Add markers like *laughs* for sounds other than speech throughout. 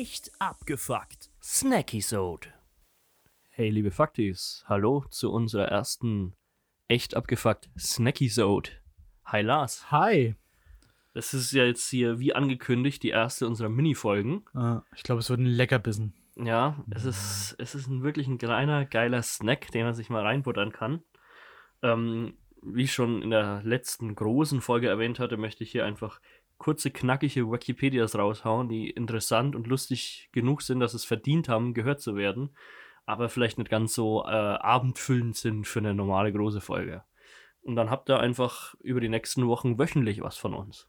Echt abgefuckt. Snacky-Sode. Hey, liebe Faktis, hallo zu unserer ersten echt abgefuckt Snacky-Sode. Hi Lars. Hi. Das ist ja jetzt hier, wie angekündigt, die erste unserer Mini-Folgen. Ah, ich glaube, es wird ein Leckerbissen. Ja, es ist, es ist ein, wirklich ein kleiner, geiler Snack, den man sich mal reinbuttern kann. Ähm, wie ich schon in der letzten großen Folge erwähnt hatte, möchte ich hier einfach kurze, knackige Wikipedias raushauen, die interessant und lustig genug sind, dass es verdient haben, gehört zu werden, aber vielleicht nicht ganz so äh, abendfüllend sind für eine normale große Folge. Und dann habt ihr einfach über die nächsten Wochen wöchentlich was von uns.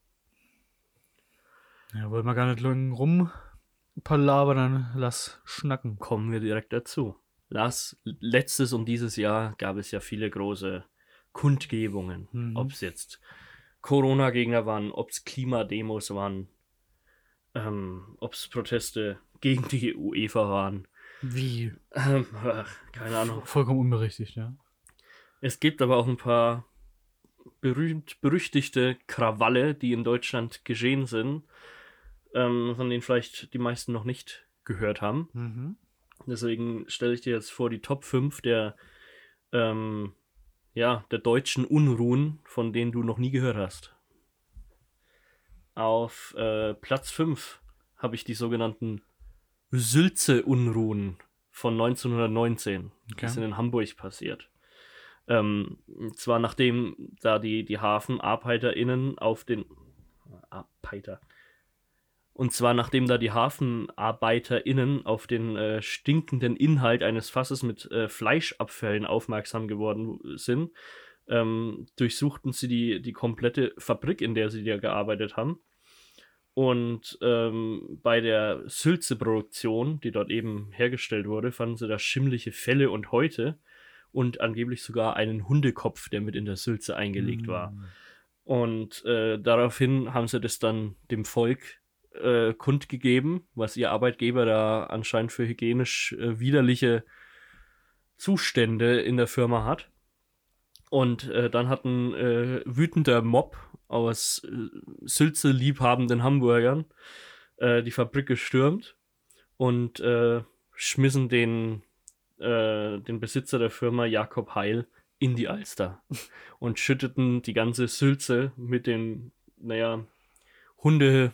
Ja, wollen wir gar nicht lang rumpalabern, dann lass schnacken. Kommen wir direkt dazu. Lars, letztes und dieses Jahr gab es ja viele große Kundgebungen. Mhm. Ob es jetzt Corona-Gegner waren, ob es Klimademos waren, ähm, ob es Proteste gegen die UEFA waren. Wie? Ähm, ach, keine Ahnung. Vollkommen unberechtigt, ja. Es gibt aber auch ein paar berühmt berüchtigte Krawalle, die in Deutschland geschehen sind, ähm, von denen vielleicht die meisten noch nicht gehört haben. Mhm. Deswegen stelle ich dir jetzt vor die Top 5 der, ähm, ja, der deutschen Unruhen, von denen du noch nie gehört hast. Auf äh, Platz 5 habe ich die sogenannten Sülze-Unruhen von 1919. Okay. Die sind in Hamburg passiert. Ähm, zwar nachdem da die, die HafenarbeiterInnen auf den Arbeiter. Und zwar nachdem da die HafenarbeiterInnen auf den äh, stinkenden Inhalt eines Fasses mit äh, Fleischabfällen aufmerksam geworden sind, ähm, durchsuchten sie die, die komplette Fabrik, in der sie da gearbeitet haben. Und ähm, bei der Sülze-Produktion, die dort eben hergestellt wurde, fanden sie da schimmliche Felle und Häute und angeblich sogar einen Hundekopf, der mit in der Sülze eingelegt war. Mhm. Und äh, daraufhin haben sie das dann dem Volk äh, kundgegeben, was ihr Arbeitgeber da anscheinend für hygienisch äh, widerliche Zustände in der Firma hat. Und äh, dann hat ein äh, wütender Mob aus äh, Sülze liebhabenden Hamburgern äh, die Fabrik gestürmt und äh, schmissen den, äh, den Besitzer der Firma Jakob Heil in die Alster *laughs* und schütteten die ganze Sülze mit den, naja, Hunde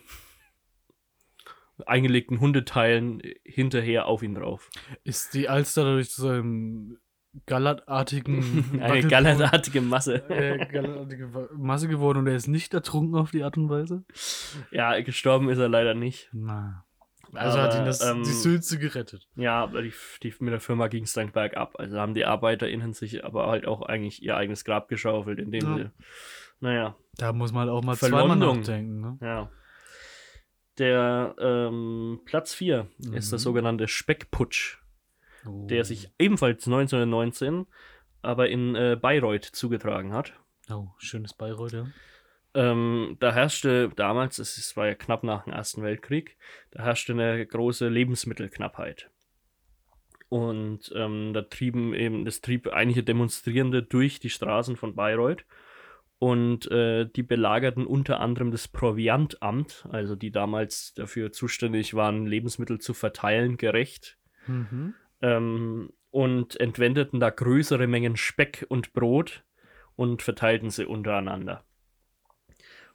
eingelegten Hundeteilen hinterher auf ihn drauf. Ist die Alster dadurch zu einem gallertartigen *laughs* Eine gallertartige Masse. äh, gallertartige Masse geworden und er ist nicht ertrunken auf die Art und Weise? Ja, gestorben ist er leider nicht. Na. Also Aber, hat ihn das, ähm, die Sülze gerettet. Ja, aber die, die, mit der Firma ging es dann bergab. Also haben die ArbeiterInnen sich aber halt auch eigentlich ihr eigenes Grab geschaufelt, indem Ja. sie, naja, Da muss man halt auch mal zweimal nachdenken. Ne? ja. Der ähm, Platz 4 ist der Mhm. sogenannte Speckputsch, Oh. der sich ebenfalls 1919 aber in äh, Bayreuth zugetragen hat. Oh, schönes Bayreuth, ja. Ähm, da herrschte damals, es war ja knapp nach dem Ersten Weltkrieg, da herrschte eine große Lebensmittelknappheit. Und ähm, da trieben eben, das trieb einige Demonstrierende durch die Straßen von Bayreuth. Und äh, die belagerten unter anderem das Proviantamt, also die damals dafür zuständig waren, Lebensmittel zu verteilen, gerecht Mhm. ähm, und entwendeten da größere Mengen Speck und Brot und verteilten sie untereinander.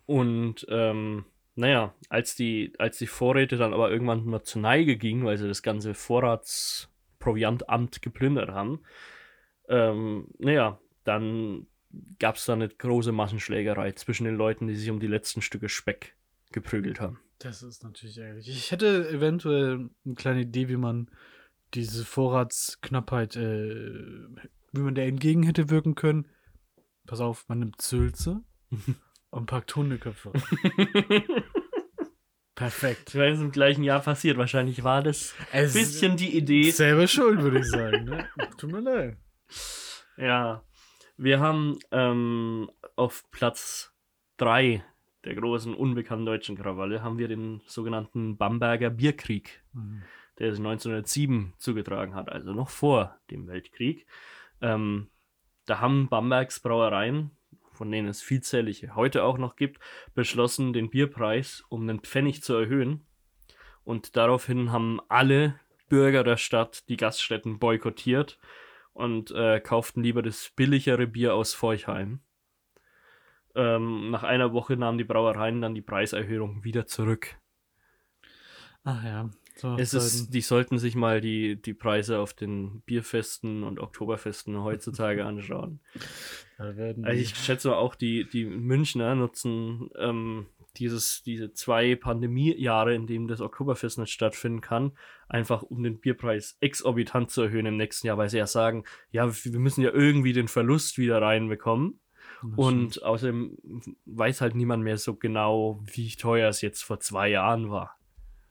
Und ähm, naja, als die, als die Vorräte dann aber irgendwann mal zur Neige gingen, weil sie das ganze Vorratsproviantamt geplündert haben, ähm, naja, dann gab es da eine große Massenschlägerei zwischen den Leuten, die sich um die letzten Stücke Speck geprügelt haben. Das ist natürlich ärgerlich. Ich hätte eventuell eine kleine Idee, wie man diese Vorratsknappheit, äh, wie man der entgegen hätte wirken können. Pass auf, man nimmt Sülze *laughs* und packt Hundeköpfe. *laughs* Perfekt. Das war jetzt im gleichen Jahr passiert. Wahrscheinlich war das ein Es bisschen die Idee. Selber schuld, würde ich sagen. Ne? Tut mir leid. Ja, wir haben ähm, auf Platz 3 der großen unbekannten deutschen Krawalle haben wir den sogenannten Bamberger Bierkrieg, Mhm. der sich 1907 zugetragen hat, also noch vor dem Weltkrieg. Ähm, da haben Bambergs Brauereien, von denen es vielzählige heute auch noch gibt, beschlossen, den Bierpreis um einen Pfennig zu erhöhen Und daraufhin haben alle Bürger der Stadt die Gaststätten boykottiert und äh, kauften lieber das billigere Bier aus Forchheim. Ähm, nach einer Woche nahmen die Brauereien dann die Preiserhöhung wieder zurück. Ach ja. So, Es ist, die sollten sich mal die, die Preise auf den Bierfesten und Oktoberfesten heutzutage *laughs* anschauen. Also ich schätze auch, die, die Münchner nutzen ähm, dieses, diese zwei Pandemiejahre, in denen das Oktoberfest nicht stattfinden kann, einfach um den Bierpreis exorbitant zu erhöhen im nächsten Jahr, weil sie ja sagen, ja, wir müssen ja irgendwie den Verlust wieder reinbekommen. Und außerdem weiß halt niemand mehr so genau, wie teuer es jetzt vor zwei Jahren war.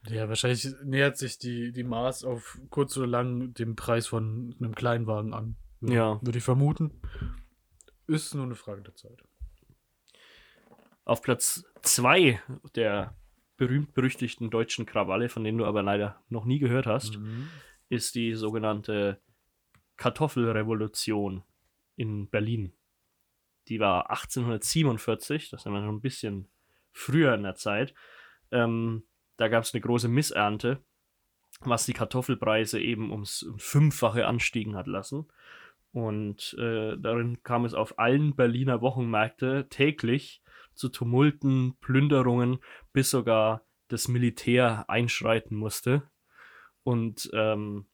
Ja, wahrscheinlich nähert sich die, die Maß auf kurz oder lang dem Preis von einem Kleinwagen an. Ja. Würde ich vermuten. Ist nur eine Frage der Zeit. Auf Platz zwei der berühmt-berüchtigten deutschen Krawalle, von denen du aber leider noch nie gehört hast, Mhm. ist die sogenannte Kartoffelrevolution in Berlin. Die war 1847, das ist immer schon ein bisschen früher in der Zeit. Ähm, da gab es eine große Missernte, was die Kartoffelpreise eben ums, ums Fünffache anstiegen hat lassen. Und äh, darin kam es auf allen Berliner Wochenmärkte täglich zu Tumulten, Plünderungen, bis sogar das Militär einschreiten musste und ähm,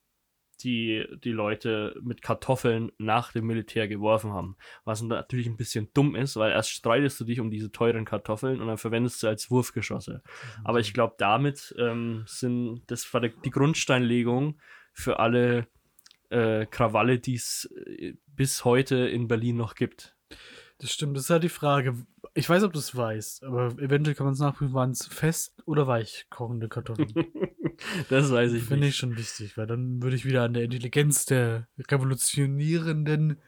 die, die Leute mit Kartoffeln nach dem Militär geworfen haben. Was natürlich ein bisschen dumm ist, weil erst streitest du dich um diese teuren Kartoffeln und dann verwendest du als Wurfgeschosse. Aber ich glaube, damit ähm, sind das war die Grundsteinlegung für alle äh, Krawalle, die es äh, bis heute in Berlin noch gibt. Das stimmt, das ist halt die Frage. Ich weiß, ob du es weißt, aber eventuell kann man es nachprüfen, waren es fest oder weich kochende Kartoffeln. *laughs* das weiß ich Finde ich schon wichtig, weil dann würde ich wieder an der Intelligenz der revolutionierenden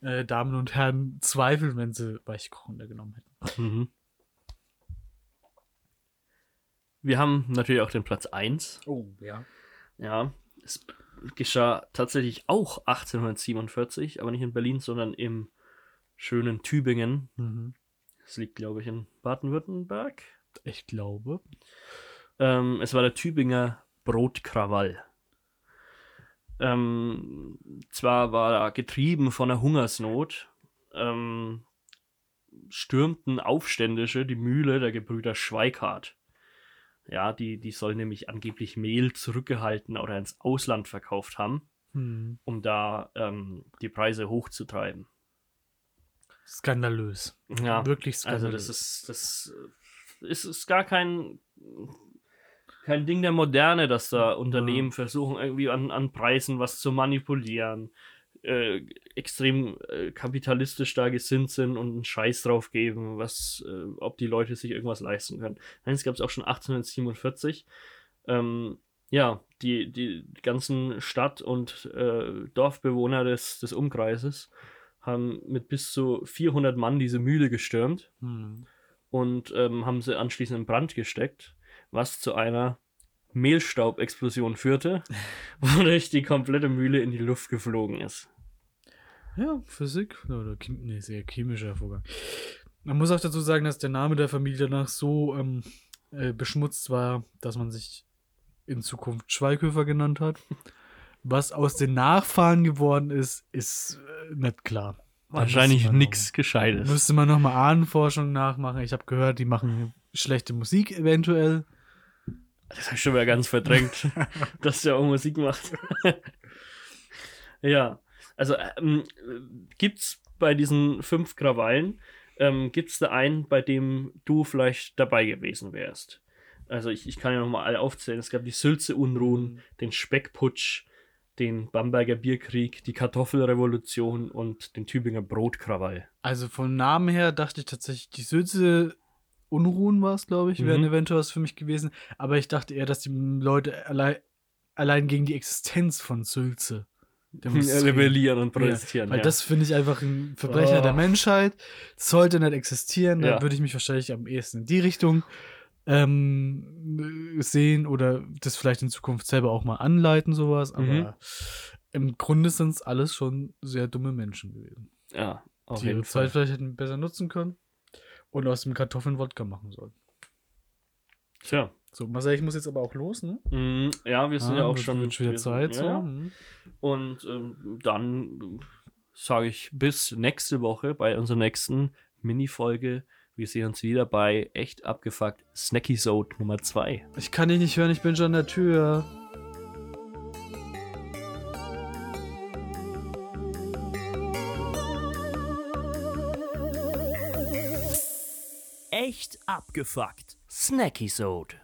äh, Damen und Herren zweifeln, wenn sie weichkochende genommen hätten. Mhm. Wir haben natürlich auch den Platz 1. Oh, ja. Ja, es geschah tatsächlich auch 1847, aber nicht in Berlin, sondern im schönen Tübingen. Mhm. Das liegt, glaube ich, in Baden-Württemberg. Ich glaube. Ähm, es war der Tübinger Brotkrawall. Ähm, zwar war er getrieben von der Hungersnot, ähm, stürmten Aufständische die Mühle der Gebrüder Schweikart. Ja, die, die sollen nämlich angeblich Mehl zurückgehalten oder ins Ausland verkauft haben, Hm. um da ähm, die Preise hochzutreiben. Skandalös. Ja, Wirklich also skandalös. das ist, das ist, ist gar kein, kein Ding der Moderne, dass da Unternehmen versuchen, irgendwie an, an Preisen was zu manipulieren, äh, extrem äh, kapitalistisch da gesinnt sind und einen Scheiß drauf geben, was, äh, ob die Leute sich irgendwas leisten können. Nein, es gab es auch schon 1847. Ähm, ja, die, die ganzen Stadt- und äh, Dorfbewohner des, des Umkreises haben mit bis zu 400 Mann diese Mühle gestürmt Hm. und ähm, haben sie anschließend in Brand gesteckt, was zu einer Mehlstaubexplosion führte, *laughs* wodurch die komplette Mühle in die Luft geflogen ist. Ja, Physik oder Chem nee, sehr chemischer Vorgang. Man muss auch dazu sagen, dass der Name der Familie danach so ähm, äh, beschmutzt war, dass man sich in Zukunft Schweighöfer genannt hat. *laughs* Was aus den Nachfahren geworden ist, ist äh, nicht klar. Da Wahrscheinlich nichts Gescheites. Müsste man nochmal Ahnenforschung nachmachen. Ich habe gehört, die machen schlechte Musik eventuell. Das habe ich schon mal ganz verdrängt, *laughs* dass der auch Musik macht. ja, also ähm, gibt's bei diesen fünf Krawallen, ähm, gibt's da einen, bei dem du vielleicht dabei gewesen wärst? Also ich, ich kann ja nochmal alle aufzählen. Es gab die Sülze-Unruhen, den Speckputsch, den Bamberger Bierkrieg, die Kartoffelrevolution und den Tübinger Brotkrawall. Also vom Namen her dachte ich tatsächlich, die Sülze Unruhen war es, glaube ich, wären Mhm. eventuell was für mich gewesen. Aber ich dachte eher, dass die Leute allein, allein gegen die Existenz von Sülze. *laughs* Rebellieren und Ja, protestieren. weil ja. das finde ich einfach ein Verbrecher Oh. der Menschheit. Sollte nicht existieren. Da Ja. würde ich mich wahrscheinlich am ehesten in die Richtung ähm, sehen oder das vielleicht in Zukunft selber auch mal anleiten, sowas. Aber Mhm. im Grunde sind es alles schon sehr dumme Menschen gewesen ja, auf die jeden ihre Zeit Fall. vielleicht hätten besser nutzen können und aus dem Kartoffeln Wodka machen sollen. Tja, So, Marcel, ich muss jetzt aber auch los, ne? Mm, ja, wir sind Ah, ja auch schon. wird schon wieder sind- Zeit. ja, so. ja. hm. Und ähm, dann sage ich bis nächste Woche bei unserer nächsten Mini-Folge. Wir sehen uns wieder bei echt abgefuckt Snacky Zone Nummer 2. Ich kann dich nicht hören, ich bin schon an der Tür. Echt abgefuckt. Snacky Sode.